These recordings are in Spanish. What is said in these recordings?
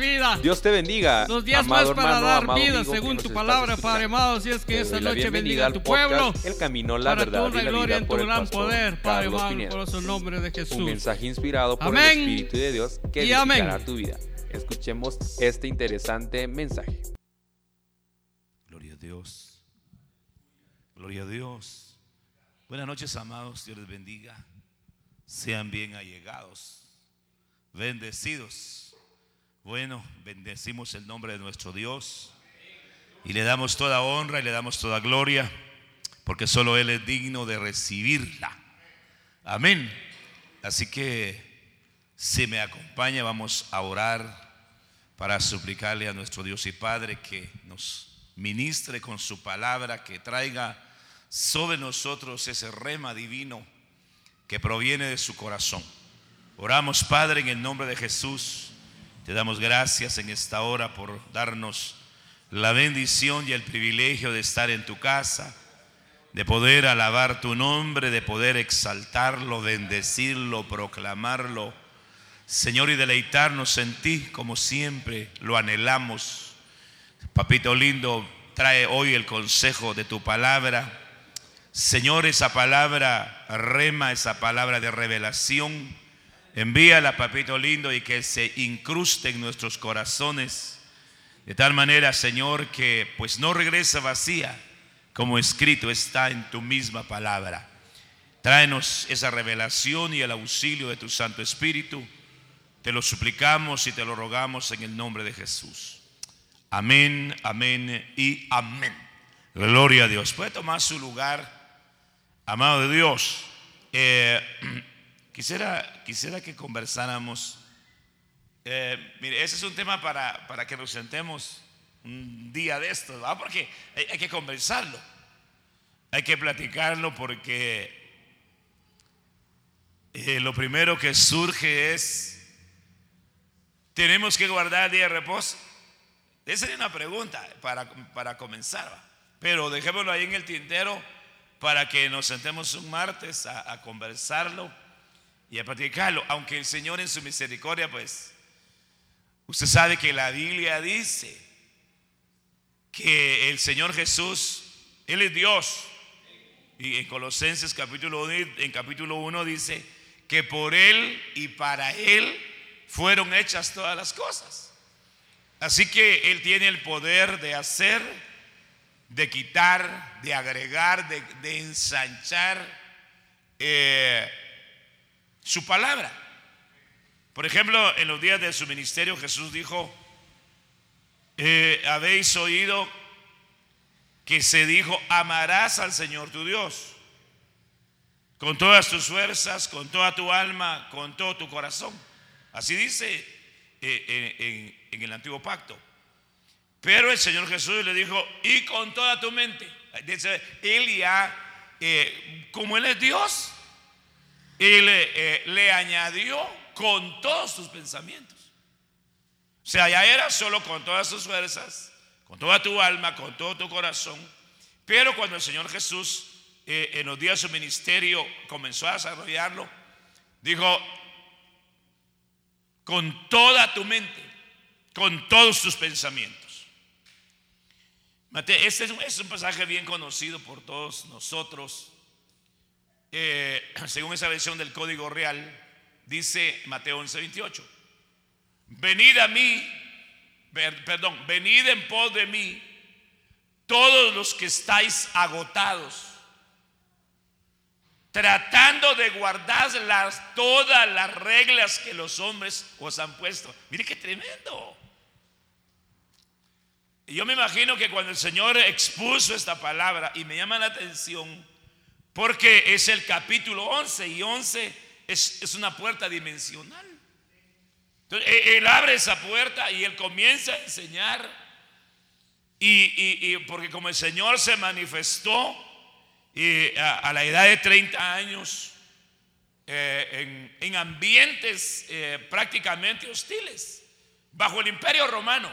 vida. Dios te bendiga. Los días amado más para hermano, dar amado vida amigo según tu palabra, escuchando. Padre amado. Si es que Te esta noche bendiga a tu podcast, pueblo. El camino, la Para tu verdad honra y y la gloria en tu por gran pastor poder, Padre amado, Pineda. poderoso nombre de Un Jesús. mensaje inspirado por Amén. el Espíritu de Dios que edificará tu vida. Escuchemos este interesante mensaje. Gloria a Dios. Gloria a Dios. Buenas noches, amados. Dios les bendiga. Sean bien allegados. Bendecidos. Bueno, bendecimos el nombre de nuestro Dios. Y le damos toda honra y le damos toda gloria. Porque solo Él es digno de recibirla. Amén. Así que si me acompaña, vamos a orar para suplicarle a nuestro Dios y Padre que nos ministre con su palabra, que traiga sobre nosotros ese rema divino que proviene de su corazón. Oramos, Padre, en el nombre de Jesús. Te damos gracias en esta hora por darnos la bendición y el privilegio de estar en tu casa, de poder alabar tu nombre, de poder exaltarlo, bendecirlo, proclamarlo. Señor, y deleitarnos en ti como siempre lo anhelamos. Papito lindo, trae hoy el consejo de tu palabra. Señor, esa palabra rema, esa palabra de revelación, envíala, papito lindo, y que se incruste en nuestros corazones. De tal manera, Señor, que pues no regresa vacía, como escrito está en tu misma palabra. Tráenos esa revelación y el auxilio de tu Santo Espíritu. Te lo suplicamos y te lo rogamos en el nombre de Jesús. Amén, amén y amén. Gloria a Dios. Puede tomar su lugar, amado de Dios. Eh, quisiera, quisiera que conversáramos. Eh, mire, ese es un tema para, para que nos sentemos un día de estos, ¿verdad? porque hay, que conversarlo. Hay que platicarlo porque eh, lo primero que surge es ¿Tenemos que guardar el día de reposo? Esa sería una pregunta para, para comenzar. Pero dejémoslo ahí en el tintero para que nos sentemos un martes a conversarlo y a practicarlo. Aunque el Señor en su misericordia, pues, usted sabe que la Biblia dice que el Señor Jesús, Él es Dios. Y en Colosenses capítulo 1, en capítulo 1 dice que por Él y para Él fueron hechas todas las cosas. Así que Él tiene el poder de hacer, de quitar, de agregar, de, de ensanchar eh, su palabra. Por ejemplo, en los días de su ministerio Jesús dijo, eh, habéis oído que se dijo, amarás al Señor tu Dios con todas tus fuerzas, con toda tu alma, con todo tu corazón. Así dice eh, en, el antiguo pacto. Pero el Señor Jesús le dijo, y con toda tu mente. Dice, él ya, eh, como Él es Dios, Él eh, le añadió con todos tus pensamientos. O sea, ya era solo con todas tus fuerzas, con toda tu alma, con todo tu corazón. Pero cuando el Señor Jesús eh, en los días de su ministerio comenzó a desarrollarlo, dijo, con toda tu mente, con todos tus pensamientos. Mate- Este es un pasaje bien conocido por todos nosotros. Eh, según esa versión del Código Real, dice Mateo 11, 28. Venid a mí, per- perdón, venid en pos de mí, todos los que estáis agotados, tratando de guardar las, todas las reglas que los hombres os han puesto. Mire qué tremendo. Y yo me imagino que cuando el Señor expuso esta palabra, y me llama la atención, porque es el capítulo 11, y 11 es, es una puerta dimensional. Entonces, e- él abre esa puerta y él comienza a enseñar. Y, y- y porque como el Señor se manifestó y a, la edad de 30 años eh, en, en ambientes eh, prácticamente hostiles, bajo el imperio romano.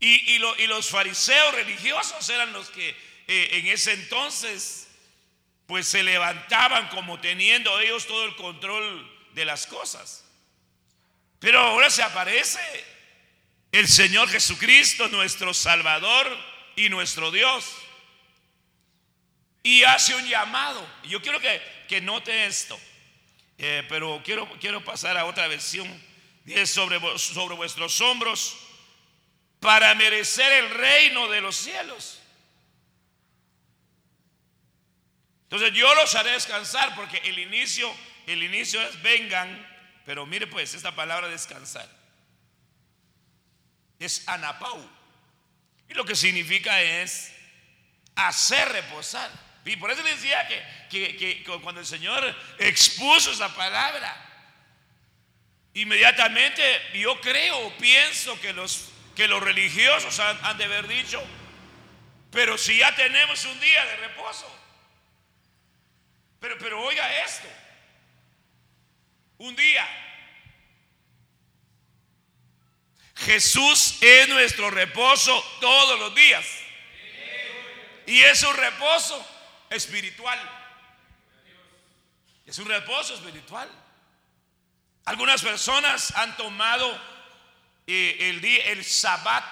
Y, y lo- los fariseos religiosos eran los que eh, en ese entonces pues se levantaban como teniendo ellos todo el control de las cosas. Pero ahora se aparece el Señor Jesucristo, nuestro Salvador y nuestro Dios. Y hace un llamado. Yo quiero que, que note esto. Eh, pero quiero, quiero pasar a otra versión. Dice sobre, sobre vuestros hombros para merecer el reino de los cielos. Entonces yo los haré descansar porque el inicio, el inicio es vengan, pero mire pues esta palabra descansar. Es anapau. Y lo que significa es hacer reposar. Y por eso le decía que, que, cuando el Señor expuso esa palabra, inmediatamente yo creo, pienso que los, que los religiosos han de haber dicho, pero si ya tenemos un día de reposo, pero, pero oiga esto, un día Jesús es nuestro reposo todos los días. Y es un reposo espiritual. Es un reposo espiritual. Algunas personas han tomado eh, el día, el sabbat,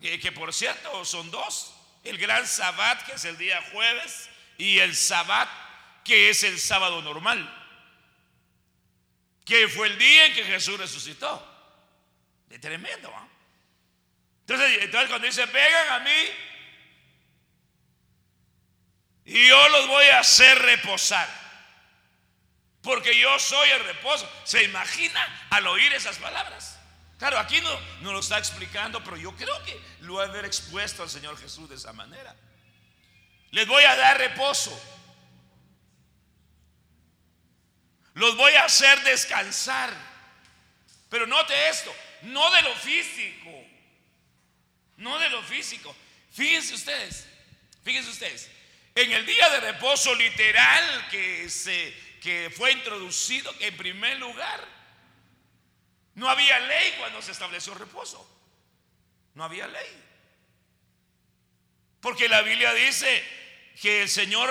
eh, que por cierto son dos. El gran sabbat, que es el día jueves, y el sabbat, que es el sábado normal. Que fue el día en que Jesús resucitó. Es tremendo. Entonces, entonces cuando dice, vengan a mí, y yo los voy a hacer reposar. Porque yo soy el reposo. ¿Se imagina al oír esas palabras? Claro, aquí no, no lo está explicando, pero yo creo que lo ha haber expuesto al Señor Jesús de esa manera. Les voy a dar reposo. Los voy a hacer descansar. Pero note esto, no de lo físico. No de lo físico. Fíjense ustedes, fíjense ustedes. En el día de reposo literal que, se, que fue introducido, en primer lugar, no había ley cuando se estableció el reposo. No había ley. Porque la Biblia dice que el Señor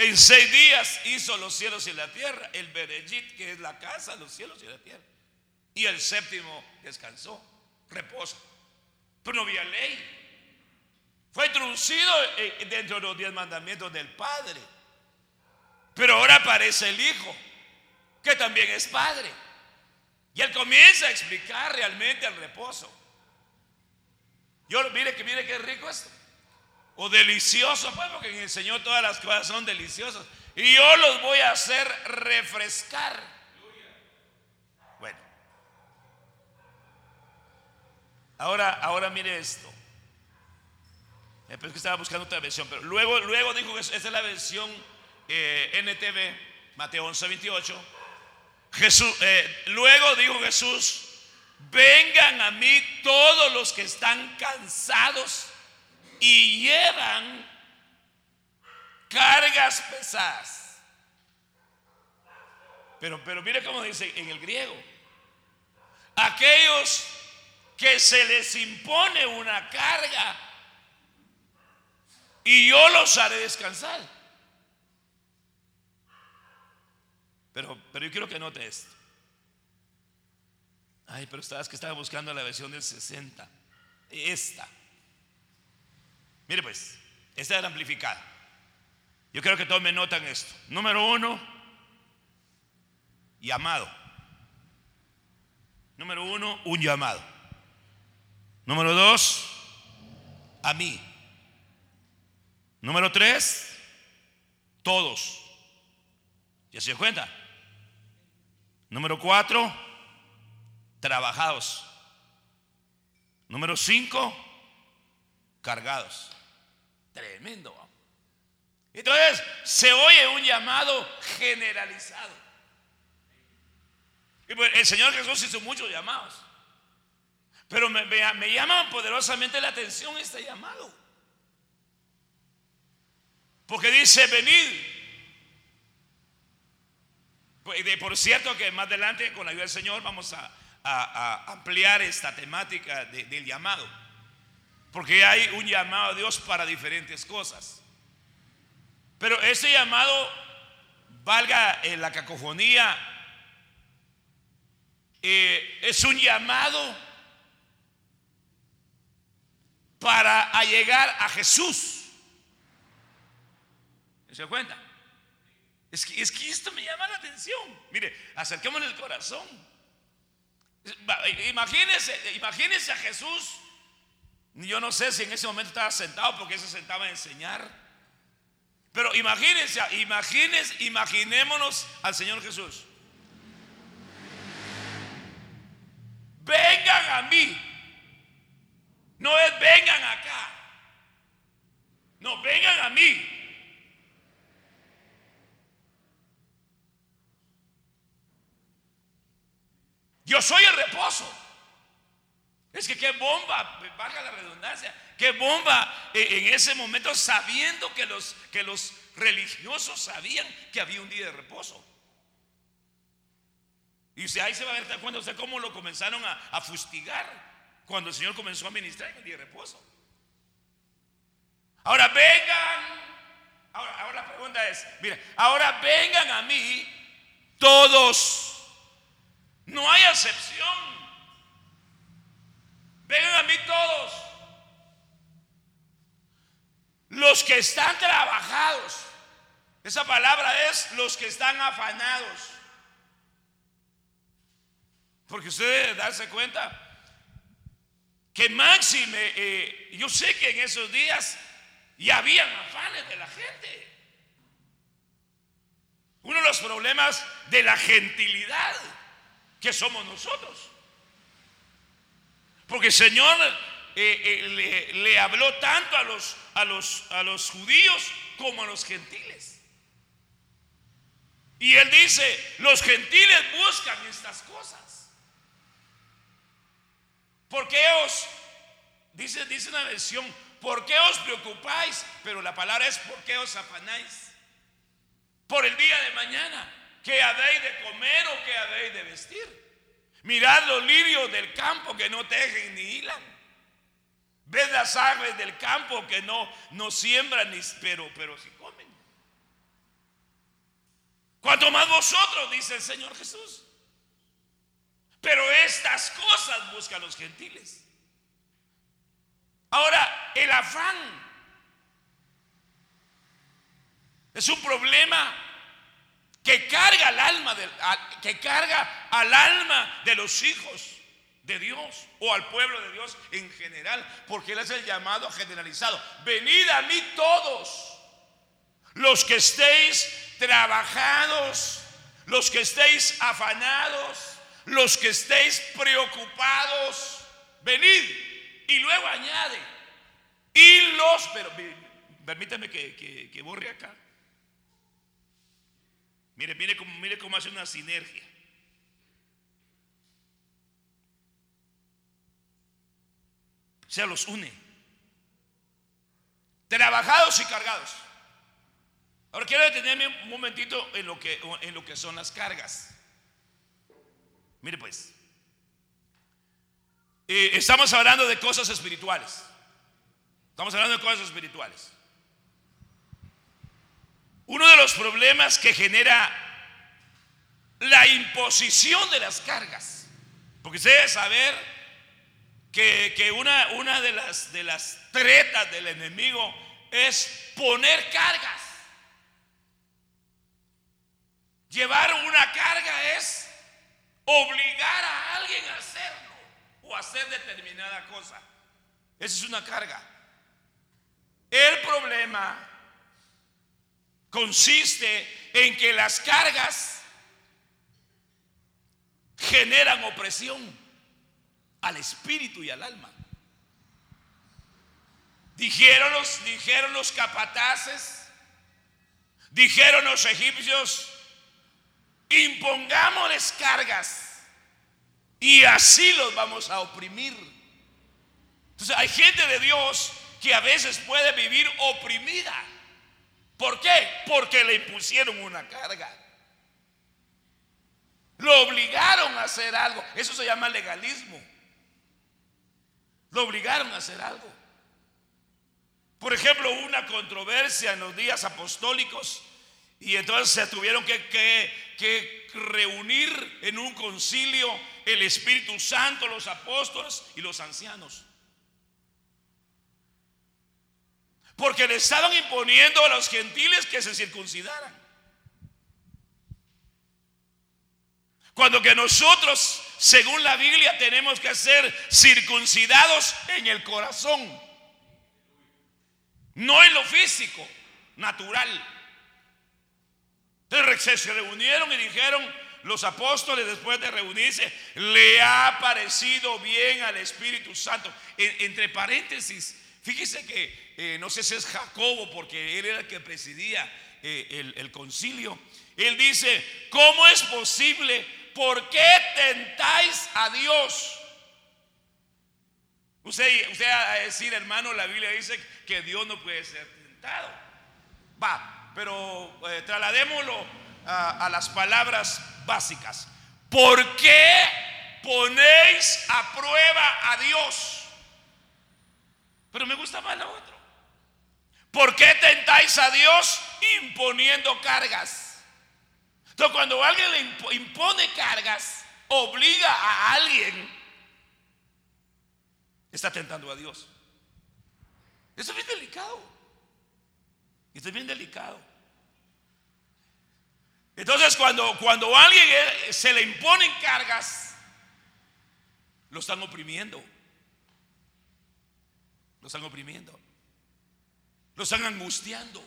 en seis días hizo los cielos y la tierra, el Berejit, que es la casa, los cielos y la tierra. Y el séptimo descansó, reposa. Pero no había ley. Fue introducido eh, dentro de los diez mandamientos del Padre. Pero ahora aparece el Hijo, que también es Padre. Y él comienza a explicar realmente el reposo. Yo, mire que mire qué rico esto. O delicioso, pues, porque en el Señor todas las cosas son deliciosas. Y yo los voy a hacer refrescar. Bueno. Ahora, ahora mire esto. Eh, pero es que estaba buscando otra versión. Pero luego, luego dijo que esa es la versión eh, NTV, Mateo 11, 28. Jesús, luego dijo Jesús, vengan a mí todos los que están cansados y llevan cargas pesadas. Pero, pero mire cómo dice en el griego. Aquellos que se les impone una carga y yo los haré descansar. Pero, pero yo quiero que note esto. Ay, pero estabas que estaba buscando la versión del 60. Esta. Mire pues, esta es la amplificada. Yo quiero que todos me notan esto. Número uno, llamado. Número uno, un llamado. Número dos, a mí. Número tres, todos. ¿Ya se cuenta? Número cuatro, trabajados. Número cinco, cargados. Tremendo. Entonces se oye un llamado generalizado. Y pues, el Señor Jesús hizo muchos llamados. Pero me, me, llama poderosamente la atención este llamado. Porque dice, venid. Pues, por cierto que más adelante, con la ayuda del Señor, vamos a, ampliar esta temática del llamado. Porque hay un llamado a Dios para diferentes cosas. Pero ese llamado, valga en la cacofonía, eh, es un llamado para llegar a Jesús. ¿Se da cuenta? Es que, es que esto me llama la atención. Mire, acerquémosle el corazón. Imagínese, imagínese a Jesús. Yo no sé si en ese momento estaba sentado porque se sentaba a enseñar. Pero imagínense, imagínense, imaginémonos al Señor Jesús. Vengan a mí. No es vengan acá. No, vengan a mí. Yo soy el reposo. Es que qué bomba, baja la redundancia, qué bomba eh, en ese momento sabiendo que los, que los religiosos sabían que había un día de reposo. Y usted ahí se va a dar cuenta usted cómo lo comenzaron a, fustigar cuando el Señor comenzó a ministrar en el día de reposo. Ahora vengan, ahora, ahora la pregunta es, mira, ahora vengan a mí todos, no hay excepción. Vengan a mí todos. Los que están trabajados. Esa palabra es los que están afanados. Porque ustedes darse cuenta que máxime, eh, yo sé que en esos días ya habían afanes de la gente. Uno de los problemas de la gentilidad que somos nosotros. Porque el Señor eh, eh, le, habló tanto a los, a, los, a los judíos como a los gentiles. Y Él dice, los gentiles buscan estas cosas. ¿Por qué os, dice, dice una versión, ¿por qué os preocupáis? Pero la palabra es, ¿por qué os afanáis? Por el día de mañana, ¿qué habéis de comer o qué habéis de vestir? Mirad los lirios del campo que no tejen ni hilan. Ved las aves del campo que no, no siembran, ni, pero, pero si comen. Cuanto más vosotros, dice el Señor Jesús. Pero estas cosas buscan los gentiles. Ahora, el afán es un problema que carga al alma que carga al alma de los hijos de Dios o al pueblo de Dios en general, porque él es el llamado generalizado. Venid a mí todos los que estéis trabajados, los que estéis afanados, los que estéis preocupados, venid. Y luego añade, y los, pero permítame que, que borre acá. Mire, mire cómo, mire cómo hace una sinergia. O sea, los une. Trabajados y cargados. Ahora quiero detenerme un momentito en lo que, en lo que son las cargas. Mire pues. Eh, estamos hablando de cosas espirituales. Estamos hablando de cosas espirituales. Uno de los problemas que genera la imposición de las cargas, porque usted debe saber que, una, una de, las, de las tretas del enemigo es poner cargas. Llevar una carga es obligar a alguien a hacerlo o hacer determinada cosa. Esa es una carga. El problema consiste en que las cargas generan opresión al espíritu y al alma. Dijeron los, capataces, dijeron los egipcios, impongámosles cargas y así los vamos a oprimir. Entonces hay gente de Dios que a veces puede vivir oprimida ¿Por qué? Porque le impusieron una carga. Lo obligaron a hacer algo. Eso se llama legalismo. Lo obligaron a hacer algo. Por ejemplo, una controversia en los días apostólicos y entonces se tuvieron que, que reunir en un concilio el Espíritu Santo, los apóstoles y los ancianos. Porque le estaban imponiendo a los gentiles que se circuncidaran. Cuando que nosotros, según la Biblia, tenemos que ser circuncidados en el corazón. No en lo físico, natural. Entonces se reunieron y dijeron los apóstoles después de reunirse, le ha parecido bien al Espíritu Santo. entre paréntesis, fíjese que eh, no sé si es Jacobo, porque él era el que presidía eh, el, concilio. Él dice, ¿cómo es posible? ¿Por qué tentáis a Dios? Usted, usted a decir, hermano, la Biblia dice que Dios no puede ser tentado. Va, pero eh, trasladémoslo a, a las palabras básicas. ¿Por qué ponéis a prueba a Dios? Pero me gusta más la otra. ¿Por qué tentáis a Dios imponiendo cargas? Entonces, cuando alguien le impone cargas, obliga a alguien, está tentando a Dios. Eso es bien delicado. Eso es bien delicado. Entonces, cuando, cuando alguien se le imponen cargas, lo están oprimiendo. Lo están oprimiendo. Lo están angustiando.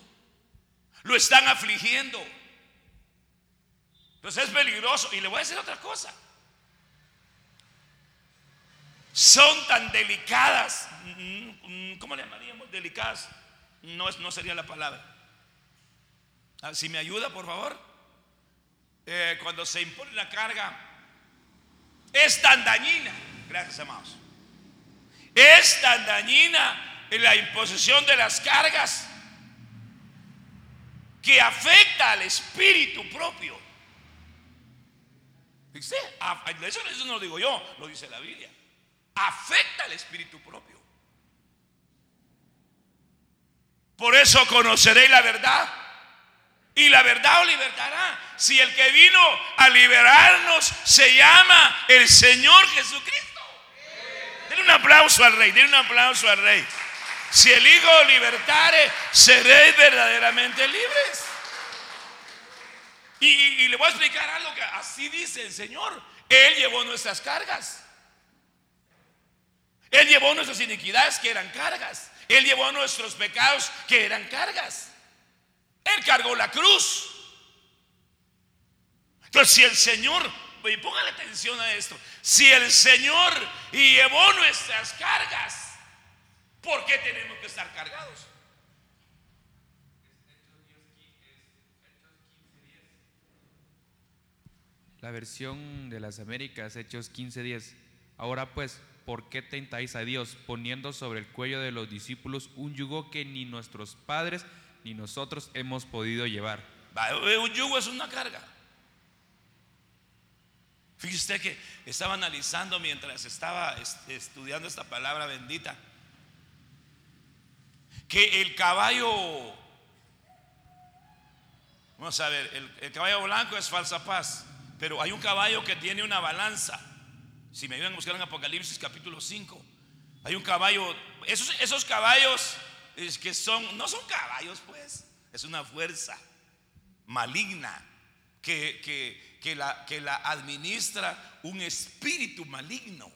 Lo están afligiendo. Entonces es peligroso. Y le voy a decir otra cosa. Son tan delicadas. Mm, ¿Cómo le llamaríamos? Delicadas. No, no sería la palabra. Ah, si me ayuda, por favor. Eh, cuando se impone la carga, es tan dañina. Gracias, amados. Es tan dañina en la imposición de las cargas que afecta al espíritu propio. Eso no lo digo yo, lo dice la Biblia. Afecta al espíritu propio. Por eso conoceréis la verdad. Y la verdad os libertará. Si el que vino a liberarnos se llama el Señor Jesucristo. Denle un aplauso al rey, denle un aplauso al rey. Si el Hijo libertare, seréis verdaderamente libres. Y, le voy a explicar algo que así dice el Señor. Él llevó nuestras cargas. Él llevó nuestras iniquidades que eran cargas. Él llevó nuestros pecados que eran cargas. Él cargó la cruz. Entonces, si el Señor, y póngale atención a esto, si el Señor llevó nuestras cargas, ¿Por qué tenemos que estar cargados? La versión de las Américas, Hechos 15:10. Ahora pues, ¿por qué tentáis a Dios poniendo sobre el cuello de los discípulos un yugo que ni nuestros padres ni nosotros hemos podido llevar? Un yugo es una carga. Fíjese que estaba analizando mientras estaba estudiando esta palabra bendita que el caballo, vamos a ver, el, caballo blanco es falsa paz, pero hay un caballo que tiene una balanza. Si me ayudan a buscar en Apocalipsis capítulo 5, hay un caballo, esos, esos caballos es que son, no son caballos pues, es una fuerza maligna que, que, que, la, que la administra un espíritu maligno.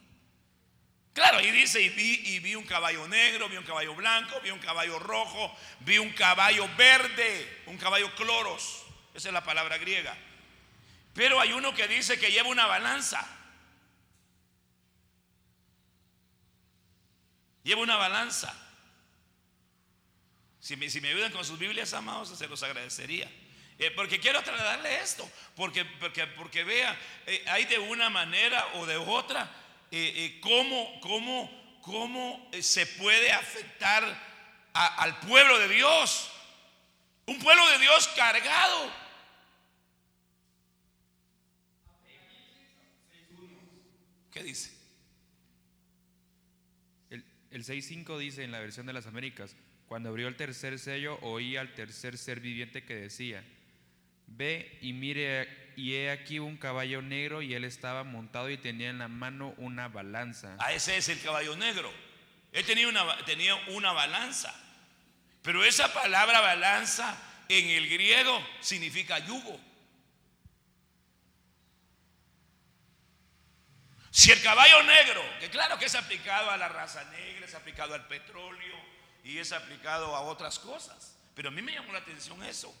Claro, y dice, y vi, y vi un caballo negro, vi un caballo blanco, vi un caballo rojo, vi un caballo verde, un caballo cloros. Esa es la palabra griega. Pero hay uno que dice que lleva una balanza. Lleva una balanza. Si me, si me ayudan con sus Biblias, amados, se los agradecería. Eh, porque quiero trasladarle esto. Porque, porque, porque vea, eh, hay de una manera o de otra eh, cómo, cómo, cómo se puede afectar al pueblo de Dios. Un pueblo de Dios cargado. ¿Qué dice? El, el 6.5 dice en la versión de las Américas, cuando abrió el tercer sello oí al tercer ser viviente que decía, ve y mire y he aquí un caballo negro y él estaba montado y tenía en la mano una balanza. A ese es el caballo negro. Él tenía una, una balanza. Pero esa palabra balanza en el griego significa yugo. Si el caballo negro, que claro que es aplicado a la raza negra, es aplicado al petróleo y es aplicado a otras cosas, pero a mí me llamó la atención eso.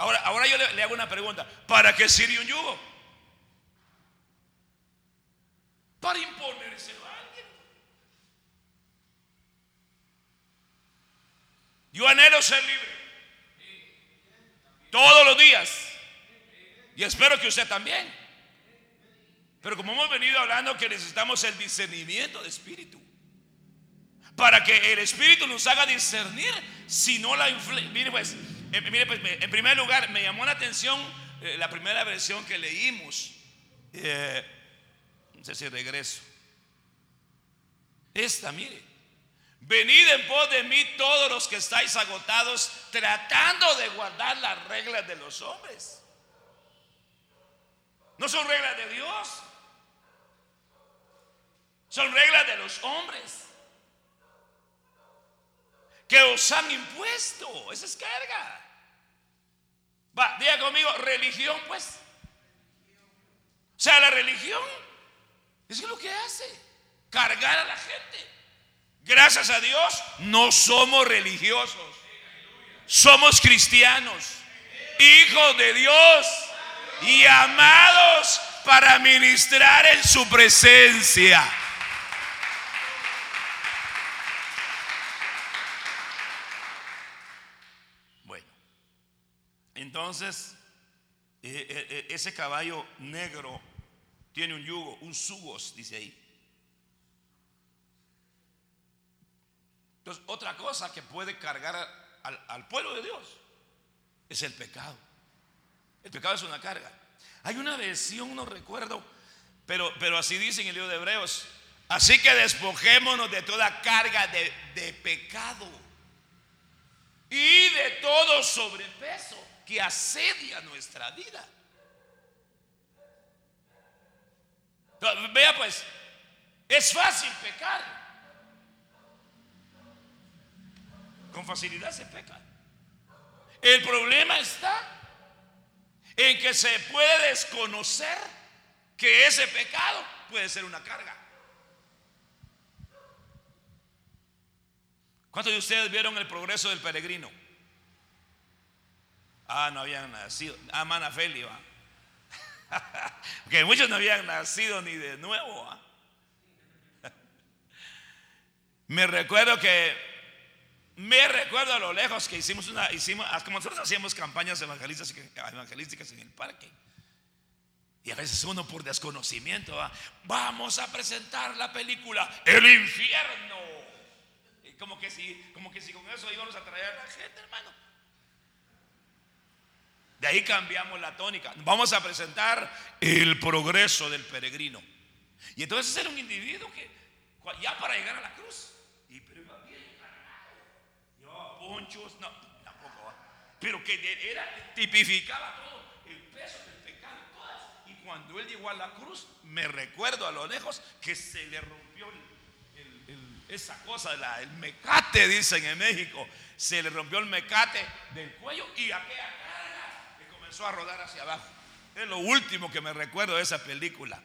Ahora, ahora yo le, hago una pregunta, ¿para qué sirve un yugo? Para imponérselo a alguien. Yo anhelo ser libre. Todos los días. Y espero que usted también. Pero como hemos venido hablando que necesitamos el discernimiento de espíritu. Para que el espíritu nos haga discernir si no la Mire pues, mire pues, en primer lugar me llamó la atención eh, la primera versión que leímos. Eh, no sé si regreso. Esta, mire. Venid en pos de mí todos los que estáis agotados tratando de guardar las reglas de los hombres. No son reglas de Dios. Son reglas de los hombres que os han impuesto. Esa es carga. Va, diga conmigo, religión pues. O sea, la religión es lo que hace, cargar a la gente. Gracias a Dios, no somos religiosos. Somos cristianos, hijos de Dios y amados para ministrar en su presencia. Entonces, eh, eh, eh, ese caballo negro tiene un yugo, un sugos, dice ahí. Entonces, otra cosa que puede cargar al, pueblo de Dios es el pecado. El pecado es una carga. Hay una versión, no recuerdo, pero, pero así dice en el libro de Hebreos. Así que despojémonos de toda carga de, de pecado y de todo sobrepeso que asedia nuestra vida. Vea pues, es fácil pecar. Con facilidad se peca. El problema está en que se puede desconocer que ese pecado puede ser una carga. ¿Cuántos de ustedes vieron el progreso del peregrino? Ah, no habían nacido. Ah, mana Feli, va. Porque muchos no habían nacido ni de nuevo. Me recuerdo que, me recuerdo a lo lejos que hicimos una, hicimos, ah, como nosotros hacíamos campañas evangelísticas, evangelísticas en el parque. Y a veces uno por desconocimiento va, vamos a presentar la película El infierno. Como que si, como que si con eso íbamos a traer a la gente, hermano. De ahí cambiamos la tónica. Vamos a presentar el progreso del peregrino. Y entonces era un individuo que ya para llegar a la cruz, y pero iba bien ponchos, no, tampoco. Pero que era, tipificaba todo, el peso del pecado, todas. Y cuando él llegó a la cruz, me recuerdo a lo lejos que se le rompió esa cosa, el mecate, dicen en México, se le rompió el mecate del cuello y aquella comenzó a rodar hacia abajo. Es lo último que me recuerdo de esa película.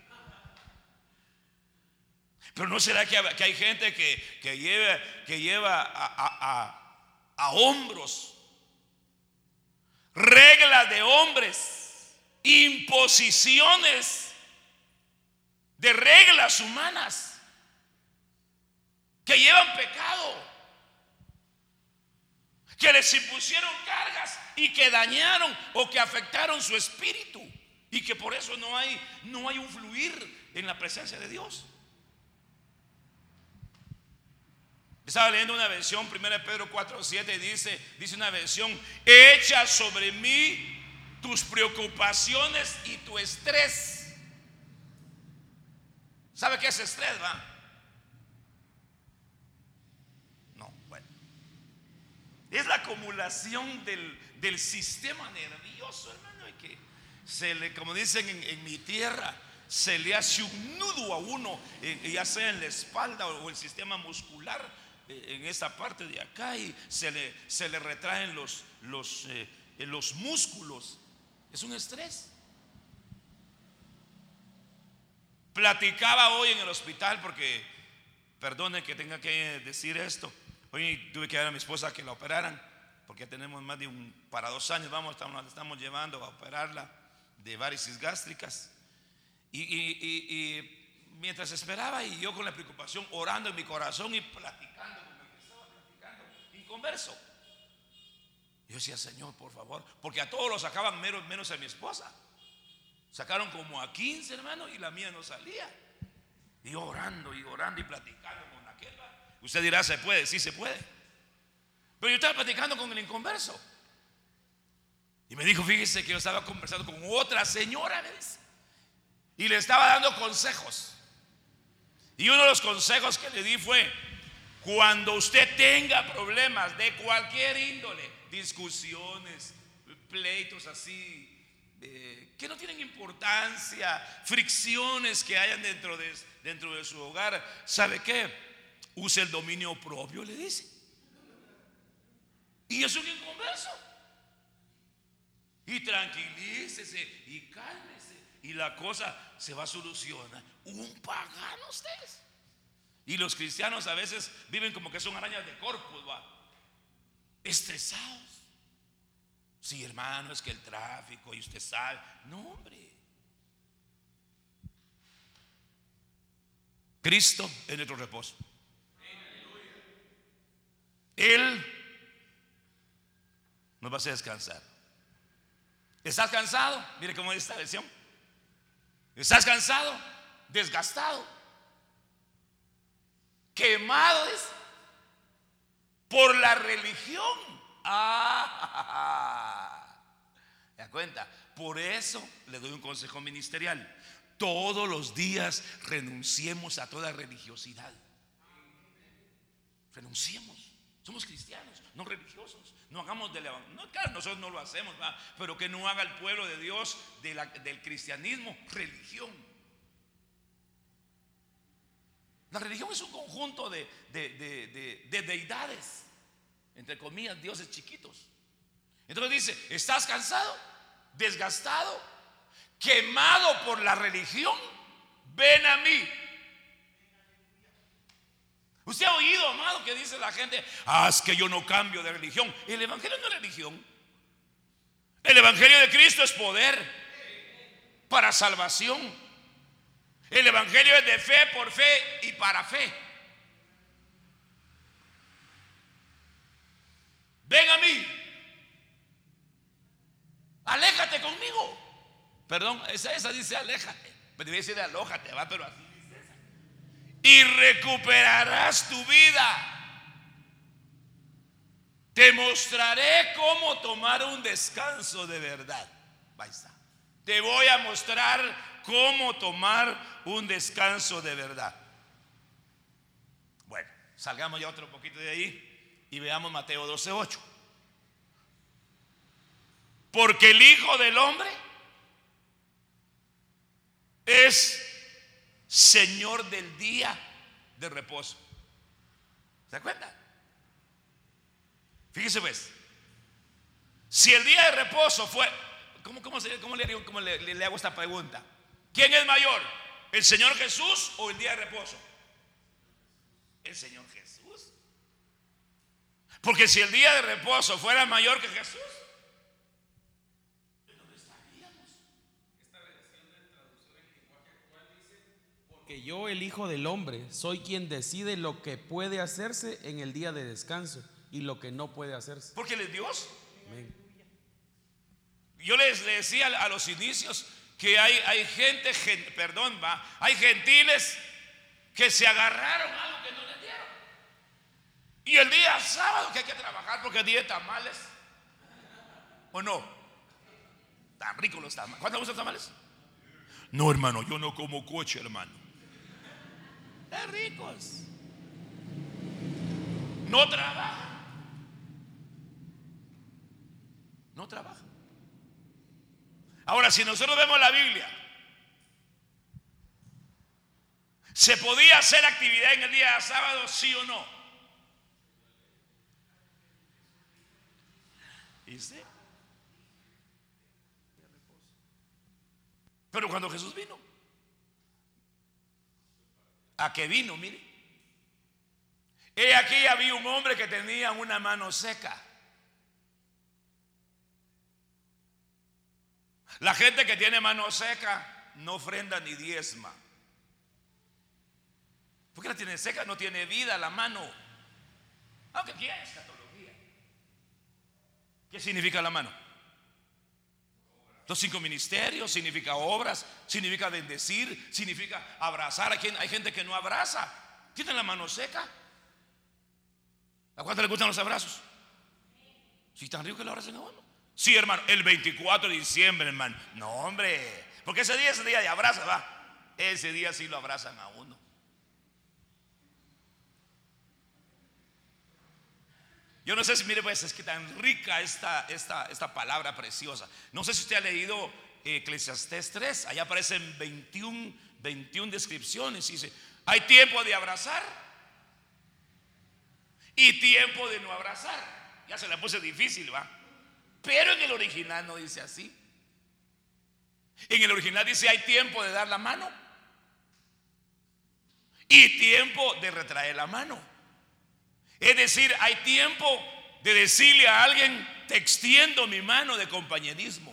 Pero no será que, hay gente que, que, lleva, que lleva a, hombros reglas de hombres, imposiciones de reglas humanas que llevan pecado que les impusieron cargas y que dañaron o que afectaron su espíritu y que por eso no hay no hay un fluir en la presencia de Dios. Estaba leyendo una versión, 1 Pedro 4, 7, dice, dice una versión, echa sobre mí tus preocupaciones y tu estrés. ¿Sabe qué es estrés, va? Es la acumulación del, del sistema nervioso, hermano, y que se le, como dicen en, mi tierra, se le hace un nudo a uno, eh, ya sea en la espalda o el sistema muscular, eh, en esta parte de acá, y se le, se le retraen los, los, eh, los músculos. Es un estrés. Platicaba hoy en el hospital porque, perdone que tenga que decir esto, hoy tuve que dar a mi esposa que la operaran, porque tenemos más de un, para dos años, vamos, estamos, estamos llevando a operarla de varices gástricas. Y, mientras esperaba y yo con la preocupación orando en mi corazón y platicando con que estaba platicando, inconverso. Yo decía, Señor, por favor, porque a todos los sacaban menos, menos a mi esposa. Sacaron como a 15 hermanos y la mía no salía. Y orando y orando y platicando con aquel. Usted dirá, ¿se puede? Sí, se puede. Pero yo estaba platicando con el inconverso. Y me dijo, fíjese que yo estaba conversando con otra señora, Y le estaba dando consejos. Y uno de los consejos que le di fue, cuando usted tenga problemas de cualquier índole, discusiones, pleitos así, que no tienen importancia, fricciones que hayan dentro de, dentro de su hogar, ¿sabe qué? Use el dominio propio, le dice. Y es un inconverso. Y tranquilícese y cálmese. Y la cosa se va a solucionar. Un pagano ustedes. Y los cristianos a veces viven como que son arañas de corpus, va. Estresados. Sí, hermano, es que el tráfico y usted sabe. No, hombre. Cristo es nuestro reposo. Él nos va a descansar. ¿Estás cansado? Mire cómo es esta versión. ¿Estás cansado? Desgastado. Quemado es por la religión. Ah, ¿me cuenta? Por eso le doy un consejo ministerial. Todos los días renunciemos a toda religiosidad. Renunciemos. Somos cristianos, no religiosos. No hagamos del No, claro, nosotros no lo hacemos, pero que no haga el pueblo de Dios del cristianismo religión. La religión es un conjunto de deidades entre comillas, dioses chiquitos. Entonces dice, ¿estás cansado? ¿Desgastado? ¿Quemado por la religión? Ven a mí. Usted ha oído, amado, que dice la gente, haz que yo no cambio de religión. El Evangelio no es religión. El Evangelio de Cristo es poder para salvación. El Evangelio es de fe por fe y para fe. ven a mí, aléjate conmigo. Perdón, esa, esa dice aléjate, pero debe decir alójate, va, pero así. Y recuperarás tu vida. Te mostraré cómo tomar un descanso de verdad. Te voy a mostrar cómo tomar un descanso de verdad. Bueno, salgamos ya otro poquito de ahí. Y veamos Mateo 12:8. Porque el Hijo del Hombre es Señor del día de reposo. ¿Se cuenta? Fíjese pues, si el día de reposo fue, ¿cómo, cómo, le, le hago esta pregunta? ¿Quién es mayor? ¿El Señor Jesús o el día de reposo? El Señor Jesús. Porque si el día de reposo fuera mayor que Jesús, ¿de dónde estaríamos? Esta versión de traducción en lenguaje actual dice, porque yo el Hijo del Hombre soy quien decide lo que puede hacerse en el día de descanso y lo que no puede hacerse. Porque Él es Dios. Yo les decía a los inicios que hay, hay gente, perdón, va, hay gentiles que se agarraron a algo que no y el día sábado que hay que trabajar porque es día de tamales. ¿O no? Tan ricos los tamales. ¿Cuántos gustan tamales? No, hermano, yo no como coche, hermano. Están ricos. No trabaja. No trabaja. Ahora, si nosotros vemos la Biblia, ¿se podía hacer actividad en el día de sábado, sí o no? ¿Y? Pero cuando Jesús vino, ¿a qué vino? Mire. He aquí había un hombre que tenía una mano seca. La gente que tiene mano seca no ofrenda ni diezma. Porque la tiene seca, no tiene vida la mano. Aunque aquí hay escatología. ¿Qué significa la mano? Los cinco ministerios significa obras, significa bendecir, significa abrazar. Hay gente que no abraza, tiene la mano seca. ¿A cuánto le gustan los abrazos? Si tan rico que lo abracen a uno. Sí, hermano, el 24 de diciembre, hermano. No, hombre, porque ese día es el día de abraza, va. Ese día sí lo abrazan a uno. Yo no sé si, mire, pues es que tan rica esta, esta, esta palabra preciosa. No sé si usted ha leído Eclesiastés 3, allá aparecen 21, 21 descripciones. Y dice: Hay tiempo de abrazar y tiempo de no abrazar. Ya se la puse difícil, va. Pero en el original no dice así. En el original dice: Hay tiempo de dar la mano y tiempo de retraer la mano. Es decir, hay tiempo de decirle a alguien, te extiendo mi mano de compañerismo.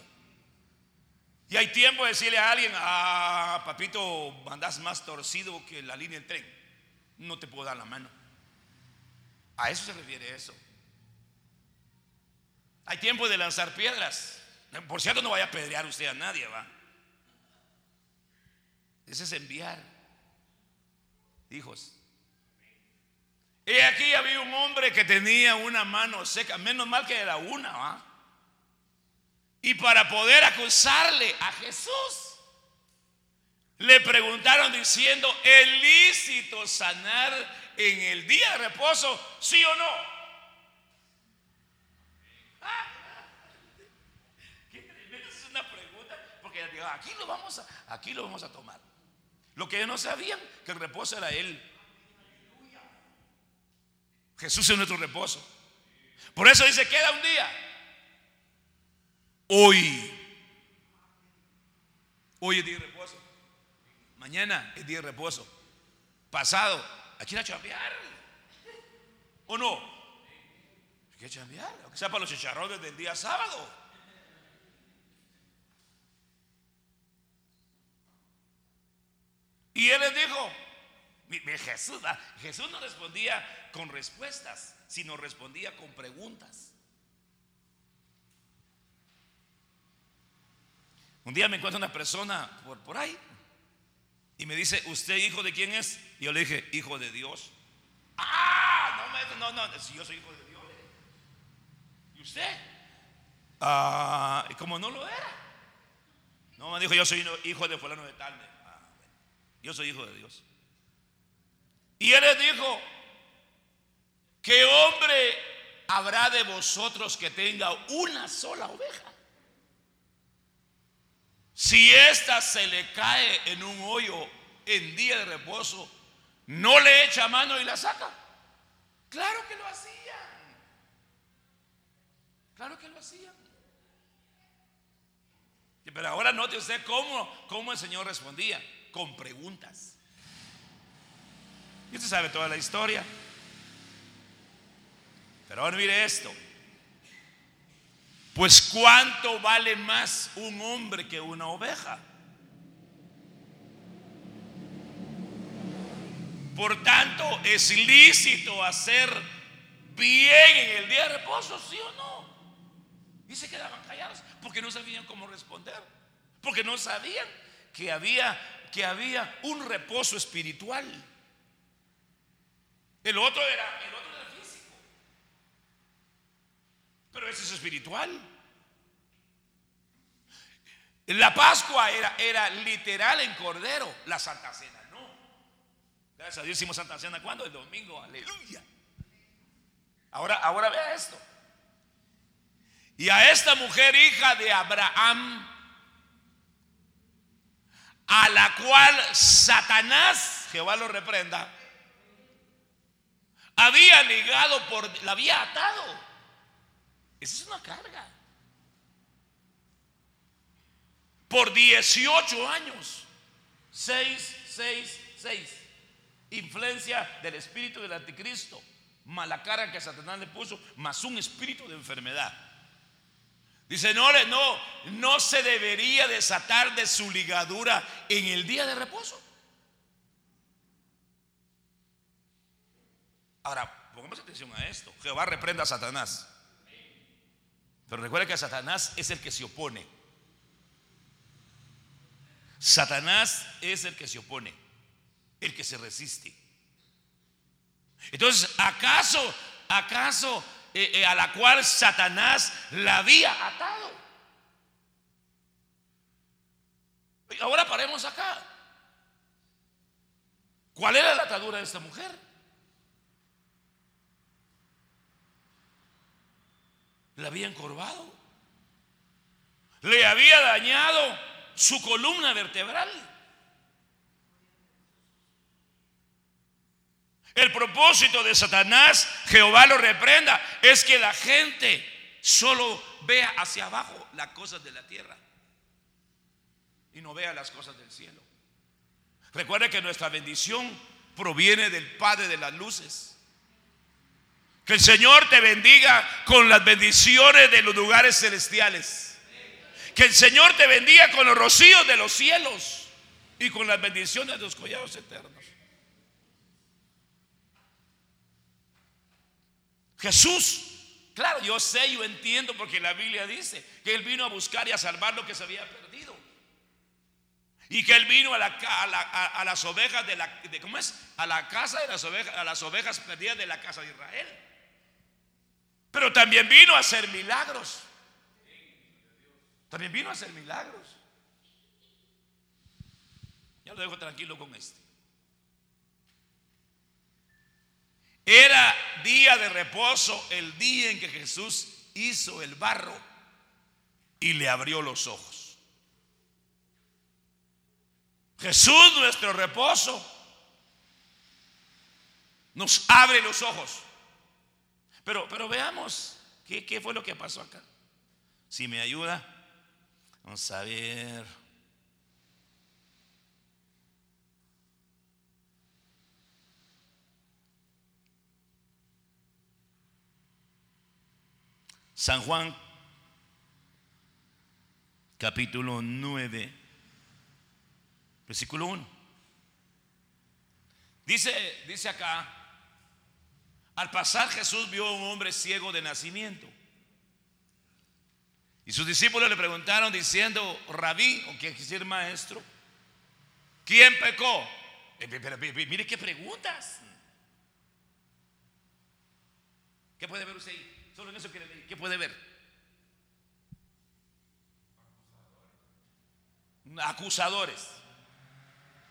Y hay tiempo de decirle a alguien, ah, papito, andas más torcido que la línea del tren. No te puedo dar la mano. A eso se refiere eso. Hay tiempo de lanzar piedras. Por cierto, no vaya a pedrear usted a nadie, va. Ese es enviar. Hijos, y aquí había un hombre que tenía una mano seca, menos mal que era una, ¿va? Y para poder acusarle a Jesús, le preguntaron diciendo, ¿es lícito sanar en el día de reposo, sí o no? es una pregunta, porque aquí lo vamos a, aquí lo vamos a tomar. Lo que ellos no sabían, que el reposo era él. Jesús es nuestro reposo. Por eso dice, queda un día. Hoy. Hoy es día de reposo. Mañana es día de reposo. Pasado, ir a chambear. ¿O no? Hay que chambear. Aunque sea para los chicharrones del día sábado. Y él les dijo, Jesús, Jesús no respondía con respuestas, sino respondía con preguntas. Un día me encuentro una persona por, por ahí y me dice, ¿usted hijo de quién es? Y yo le dije, hijo de Dios. Ah, no, no, no, si yo soy hijo de Dios. ¿Y usted? Ah, como no lo era. No, me dijo, yo soy hijo de fulano de tal. Ah, yo soy hijo de Dios. Y él les dijo, ¿qué hombre habrá de vosotros que tenga una sola oveja? Si ésta se le cae en un hoyo en día de reposo, ¿no le echa mano y la saca? Claro que lo hacían. Claro que lo hacían. Pero ahora note usted cómo, cómo el Señor respondía, con preguntas. Y usted sabe toda la historia. Pero ahora mire esto. Pues cuánto vale más un hombre que una oveja. Por tanto, es lícito hacer bien en el día de reposo, sí o no. Y se quedaban callados porque no sabían cómo responder. Porque no sabían que había, que había un reposo espiritual. El otro era, el otro. Pero ese es espiritual. La Pascua era, era literal en Cordero, la Santa Cena no. Gracias a Dios hicimos Santa Cena cuando? El domingo, aleluya. Ahora, ahora vea esto. Y a esta mujer, hija de Abraham, a la cual Satanás, Jehová lo reprenda, había ligado por, la había atado. Esa es una carga. Por 18 años. 6, 6, 6. Influencia del espíritu del anticristo. Mala cara que Satanás le puso, más un espíritu de enfermedad. Dice, no, no, no se debería desatar de su ligadura en el día de reposo. Ahora, pongamos atención a esto. Jehová reprenda a Satanás. Pero recuerda que Satanás es el que se opone. Satanás es el que se opone, el que se resiste. Entonces, ¿acaso, acaso eh, eh, a la cual Satanás la había atado? Ahora paremos acá. ¿Cuál era la atadura de esta mujer? La había encorvado. Le había dañado su columna vertebral. El propósito de Satanás, Jehová lo reprenda, es que la gente solo vea hacia abajo las cosas de la tierra y no vea las cosas del cielo. Recuerde que nuestra bendición proviene del Padre de las luces. Que el Señor te bendiga con las bendiciones de los lugares celestiales. Que el Señor te bendiga con los rocíos de los cielos y con las bendiciones de los collados eternos. Jesús, claro, yo sé, yo entiendo porque la Biblia dice que Él vino a buscar y a salvar lo que se había perdido. Y que Él vino a, a, las ovejas de la, ¿cómo es? A la casa de las ovejas, a las ovejas perdidas de la casa de Israel. Pero también vino a hacer milagros. También vino a hacer milagros. Ya lo dejo tranquilo con esto. Era día de reposo el día en que Jesús hizo el barro y le abrió los ojos. Jesús, nuestro reposo, nos abre los ojos. Pero, pero veamos ¿qué, fue lo que pasó acá. Si me ayuda, vamos a ver. San Juan, capítulo 9, versículo 1. Dice, dice acá, al pasar Jesús vio a un hombre ciego de nacimiento. Y sus discípulos le preguntaron diciendo, rabí, o quiere decir maestro, ¿quién pecó? Eh, mire qué preguntas. ¿Qué puede ver usted ahí? Solo en eso que ¿Qué puede ver? Acusadores.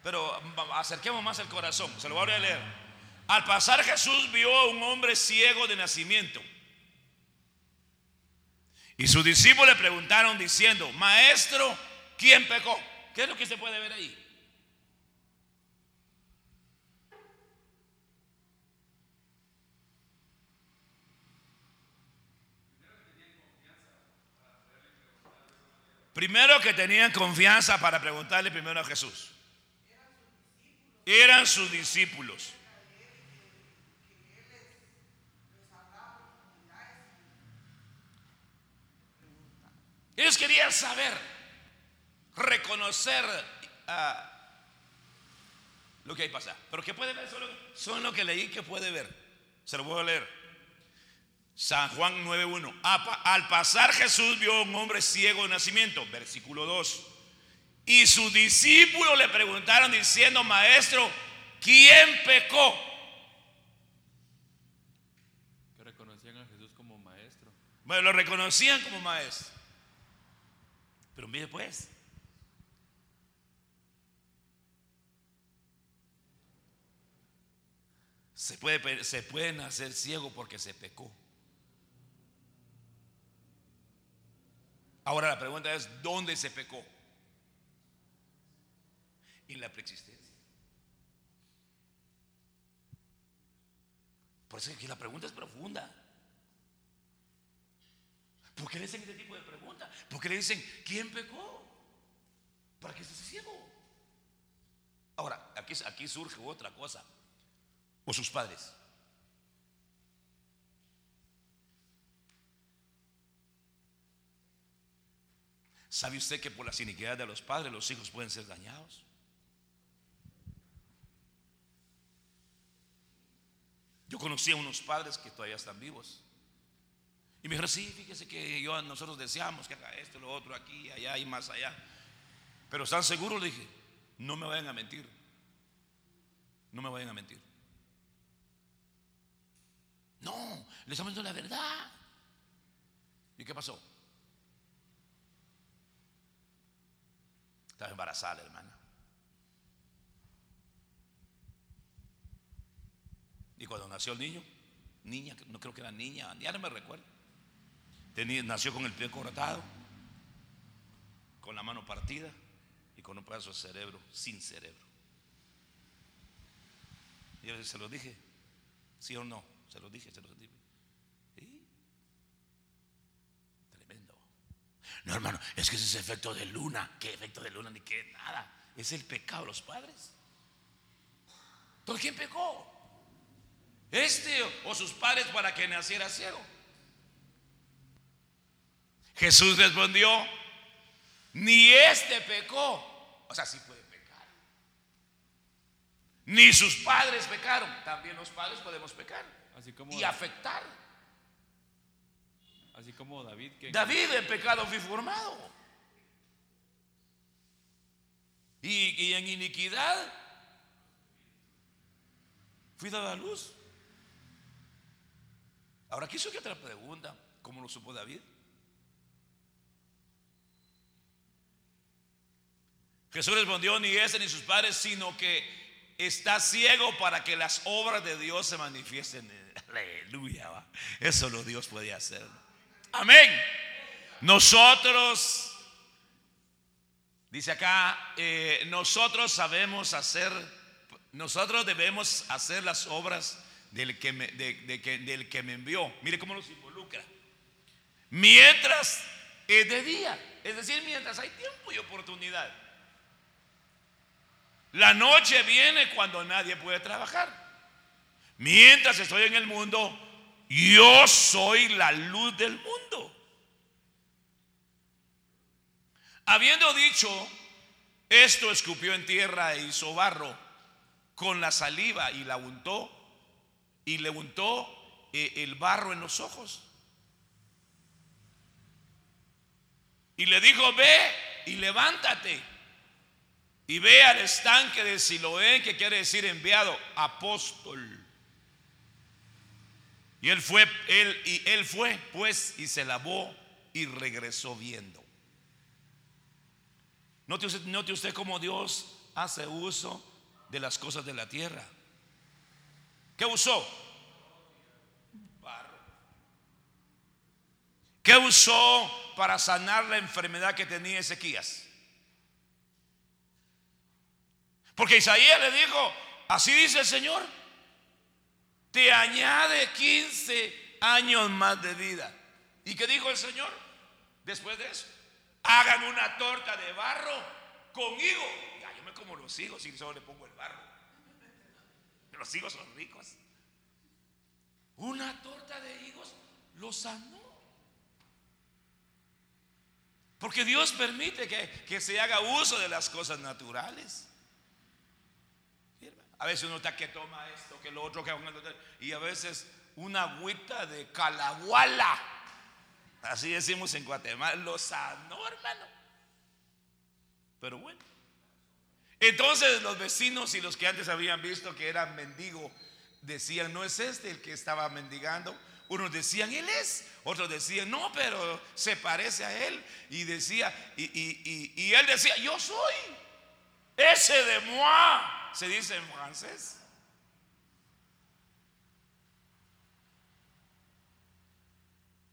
Pero acerquemos más el corazón. Se lo voy a leer. Al pasar Jesús vio a un hombre ciego de nacimiento. Y sus discípulos le preguntaron diciendo, maestro, ¿quién pecó? ¿Qué es lo que se puede ver ahí? Primero que tenían confianza para preguntarle primero a Jesús. Eran sus discípulos. Ellos querían saber, reconocer ah, lo que hay pasar. Pero ¿qué puede ver? Solo, son lo que leí que puede ver. Se lo voy a leer. San Juan 9.1. Al pasar Jesús vio a un hombre ciego de nacimiento. Versículo 2. Y sus discípulos le preguntaron diciendo, maestro, ¿quién pecó? Que reconocían a Jesús como maestro. Bueno, lo reconocían como maestro. Pero mire pues. Se puede, se puede nacer ciego porque se pecó. Ahora la pregunta es, ¿dónde se pecó? En la preexistencia. Por eso es que la pregunta es profunda. ¿Por qué le hacen este tipo de preguntas? ¿Por qué le dicen, ¿quién pecó? Para que esté ciego. Ahora, aquí, aquí surge otra cosa. O sus padres. ¿Sabe usted que por las iniquidades de los padres los hijos pueden ser dañados? Yo conocí a unos padres que todavía están vivos. Y me dijeron, sí, fíjese que yo, nosotros deseamos que haga esto, lo otro, aquí, allá y más allá. Pero ¿están seguros? Le dije, no me vayan a mentir. No me vayan a mentir. No, les estamos diciendo la verdad. ¿Y qué pasó? Estaba embarazada hermana. Y cuando nació el niño, niña, no creo que era niña, ya no me recuerdo. Nació con el pie cortado, con la mano partida y con un pedazo de cerebro, sin cerebro. Y yo se lo dije, sí o no, se lo dije, se lo dije. Tremendo. No, hermano, es que ese es efecto de luna. ¿Qué efecto de luna? Ni qué, nada. Es el pecado de los padres. ¿Por quién pecó? este o sus padres para que naciera ciego. Jesús respondió, ni este pecó, o sea, sí puede pecar. Ni sus padres pecaron, también los padres podemos pecar Así como, y afectar. así como David que David en pecado fue formado. Y, y en iniquidad fui dado a luz. Ahora, aquí surge otra pregunta. ¿Cómo lo supo David? Jesús respondió, ni ese ni sus padres, sino que está ciego para que las obras de Dios se manifiesten. Aleluya. Eso lo Dios puede hacer. Amén. Nosotros, dice acá, eh, nosotros sabemos hacer, nosotros debemos hacer las obras del que, me, que- del que me envió. Mire cómo nos involucra. Mientras es de día, es decir, mientras hay tiempo y oportunidad. La noche viene cuando nadie puede trabajar. Mientras estoy en el mundo, yo soy la luz del mundo. Habiendo dicho esto, escupió en tierra e hizo barro con la saliva y la untó y le untó eh, el barro en los ojos. Y le dijo, ve y levántate y ve al estanque de Siloé, que quiere decir enviado, apóstol. Y él fue, él, y él fue, pues, y se lavó y regresó viendo. Note usted, usted cómo Dios hace uso de las cosas de la tierra. ¿Qué usó? Barro. ¿Qué usó para sanar la enfermedad que tenía Ezequías? Porque Isaías le dijo, así dice el Señor, te añade 15 años más de vida. ¿Y qué dijo el Señor después de eso? Hagan una torta de barro con higo. Ya, yo me como los higos y solo le pongo el barro. Los higos son ricos. Una torta de higos lo sanó. Porque Dios permite que, que se haga uso de las cosas naturales. A veces uno está que toma esto, que lo otro, que y a veces una agüita de calaguala. Así decimos en Guatemala, lo sanó, hermano. Pero bueno. Entonces los vecinos y los que antes habían visto que era mendigo decían, no es este el que estaba mendigando. Unos decían, él es. Otros decían, no, pero se parece a él. Y decía, y, y- y- él decía, yo soy ese de moi, se dice en francés.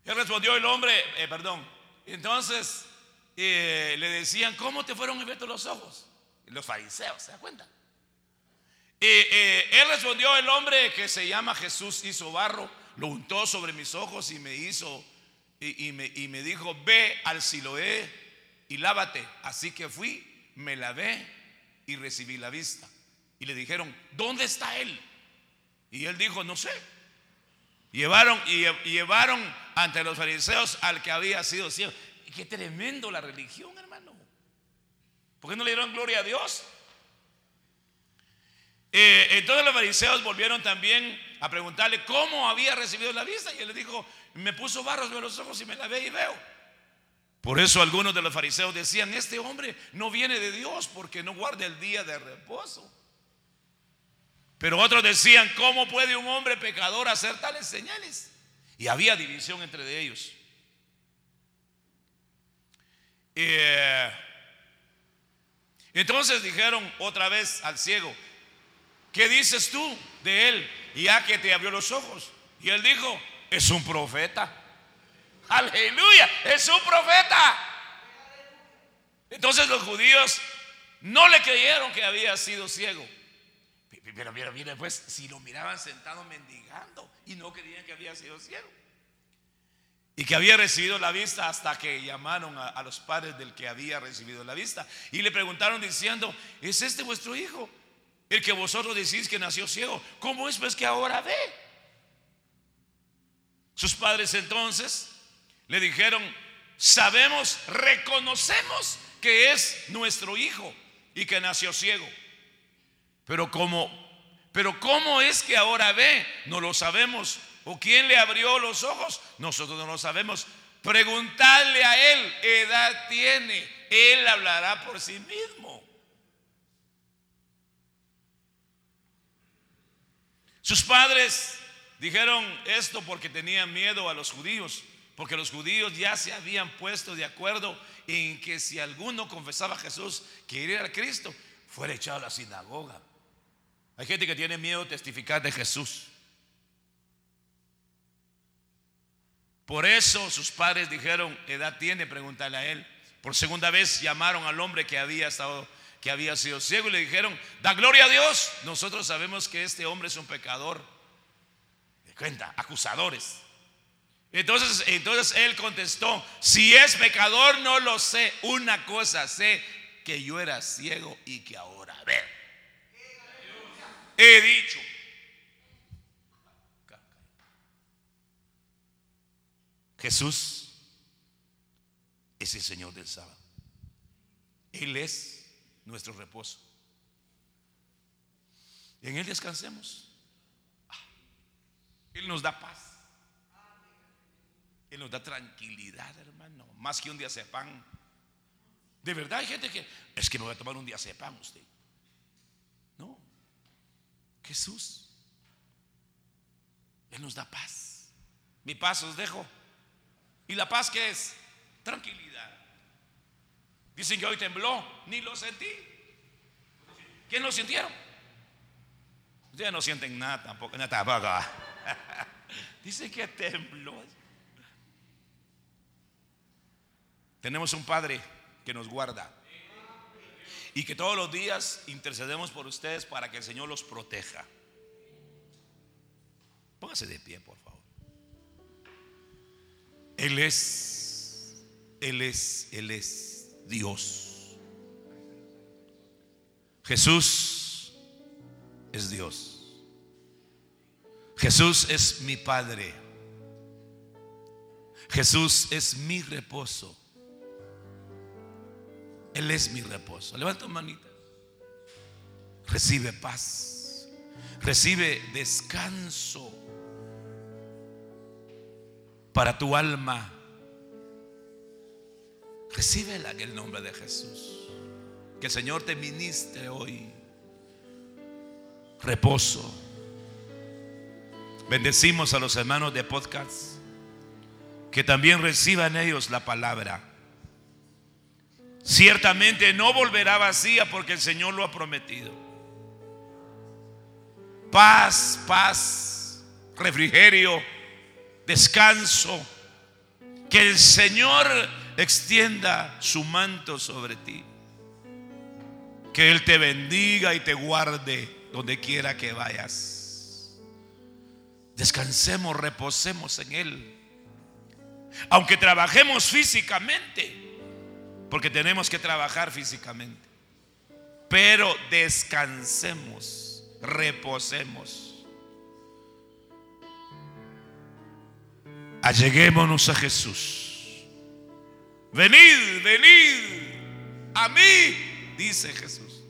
Y respondió el hombre, eh, perdón. Entonces eh, le decían, ¿cómo te fueron abiertos los ojos? Los fariseos, ¿se da cuenta? Eh, él respondió, el hombre que se llama Jesús hizo barro, lo untó sobre mis ojos y me hizo, y, y me dijo, ve al Siloé y lávate. Así que fui, me lavé y recibí la vista. Y le dijeron, ¿dónde está él? Y él dijo, no sé. Llevaron y llevaron ante los fariseos al que había sido ciego. Y qué tremendo la religión, hermano. ¿Por qué no le dieron gloria a Dios? Eh, entonces los fariseos volvieron también a preguntarle cómo había recibido la vista. Y él le dijo, me puso barros en los ojos y me la ve y veo. Por eso algunos de los fariseos decían, este hombre no viene de Dios porque no guarda el día de reposo. Pero otros decían, ¿cómo puede un hombre pecador hacer tales señales? Y había división entre ellos. Eh, entonces dijeron otra vez al ciego, ¿qué dices tú de él? Ya que te abrió los ojos. Y él dijo, es un profeta. Aleluya, es un profeta. Entonces los judíos no le creyeron que había sido ciego. Pero mira, pues si lo miraban sentado mendigando y no creían que había sido ciego. Y que había recibido la vista hasta que llamaron a, a, los padres del que había recibido la vista. Y le preguntaron diciendo, ¿es este vuestro hijo? El que vosotros decís que nació ciego. ¿Cómo es pues que ahora ve? Sus padres entonces le dijeron, sabemos, reconocemos que es nuestro hijo y que nació ciego. Pero como, pero cómo es que ahora ve, no lo sabemos. ¿O quién le abrió los ojos? Nosotros no lo sabemos. Preguntarle a él, edad tiene, él hablará por sí mismo. Sus padres dijeron esto porque tenían miedo a los judíos, porque los judíos ya se habían puesto de acuerdo en que si alguno confesaba a Jesús que era Cristo, fuera echado a la sinagoga. Hay gente que tiene miedo testificar de Jesús. Por eso sus padres dijeron, edad tiene, pregúntale a él. Por segunda vez llamaron al hombre que había estado que había sido ciego y le dijeron, "Da gloria a Dios. Nosotros sabemos que este hombre es un pecador." De cuenta, acusadores. Entonces, entonces él contestó, "Si es pecador no lo sé, una cosa sé, que yo era ciego y que ahora ve." He dicho, Jesús es el Señor del sábado. Él es nuestro reposo. En Él descansemos. Él nos da paz. Él nos da tranquilidad, hermano. Más que un día sepan. De verdad hay gente que es que me voy a tomar un día sepan usted. Jesús. Él nos da paz. Mi paz os dejo. ¿Y la paz qué es? Tranquilidad. Dicen que hoy tembló, ni lo sentí. ¿Quién lo sintieron? Ustedes no sienten nada tampoco, nada tampoco. Dicen que tembló. Tenemos un Padre que nos guarda y que todos los días intercedemos por ustedes para que el Señor los proteja. Póngase de pie, por favor. Él es, Él es, Él es Dios. Jesús es Dios. Jesús es mi Padre. Jesús es mi reposo. Él es mi reposo. Levanta manita. Recibe paz. Recibe descanso para tu alma. Recíbela en el nombre de Jesús. Que el Señor te ministre hoy. Reposo. Bendecimos a los hermanos de podcast. Que también reciban ellos la palabra. Ciertamente no volverá vacía porque el Señor lo ha prometido. Paz, paz, refrigerio, descanso. Que el Señor extienda su manto sobre ti. Que Él te bendiga y te guarde donde quiera que vayas. Descansemos, reposemos en Él. Aunque trabajemos físicamente, porque tenemos que trabajar físicamente. Pero descansemos, reposemos. Alleguémonos a Jesús. Venid, venid a mí, dice Jesús.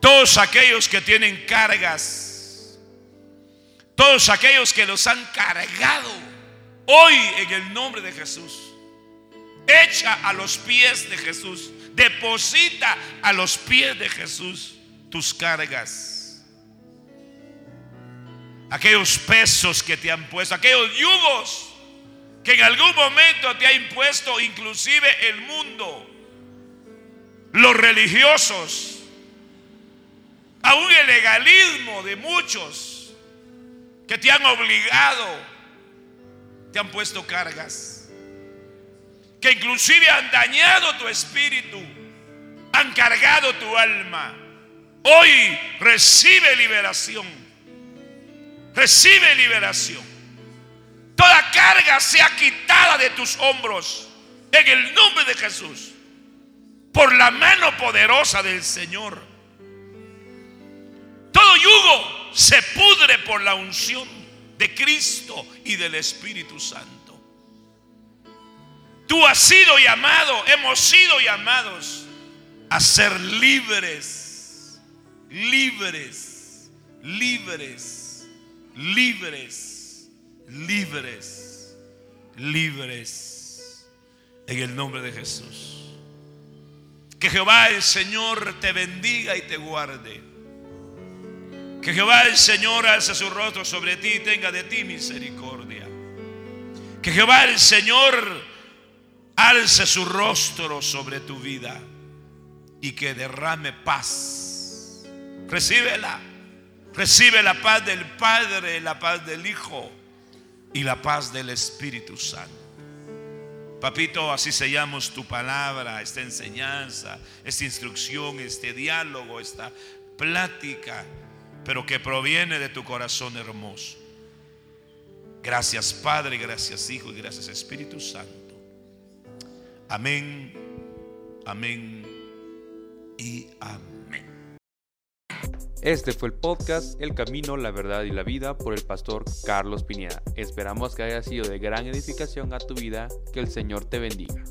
Todos aquellos que tienen cargas, todos aquellos que los han cargado, hoy en el nombre de Jesús, echa a los pies de Jesús, deposita a los pies de Jesús tus cargas. Aquellos pesos que te han puesto, aquellos yugos que en algún momento te ha impuesto inclusive el mundo, los religiosos, aún el legalismo de muchos que te han obligado, te han puesto cargas, que inclusive han dañado tu espíritu, han cargado tu alma. Hoy recibe liberación Recibe liberación. Toda carga sea quitada de tus hombros en el nombre de Jesús. Por la mano poderosa del Señor. Todo yugo se pudre por la unción de Cristo y del Espíritu Santo. Tú has sido llamado, hemos sido llamados a ser libres, libres, libres libres, libres, libres, en el nombre de Jesús. Que Jehová el Señor te bendiga y te guarde. Que Jehová el Señor alce su rostro sobre ti y tenga de ti misericordia. Que Jehová el Señor alce su rostro sobre tu vida y que derrame paz. Recíbela Recibe la paz del Padre, la paz del Hijo y la paz del Espíritu Santo. Papito, así sellamos tu palabra, esta enseñanza, esta instrucción, este diálogo, esta plática, pero que proviene de tu corazón hermoso. Gracias Padre, gracias Hijo y gracias Espíritu Santo. Amén, amén y amén. Este fue el podcast El Camino, la Verdad y la Vida por el pastor Carlos Pineda. Esperamos que haya sido de gran edificación a tu vida. Que el Señor te bendiga.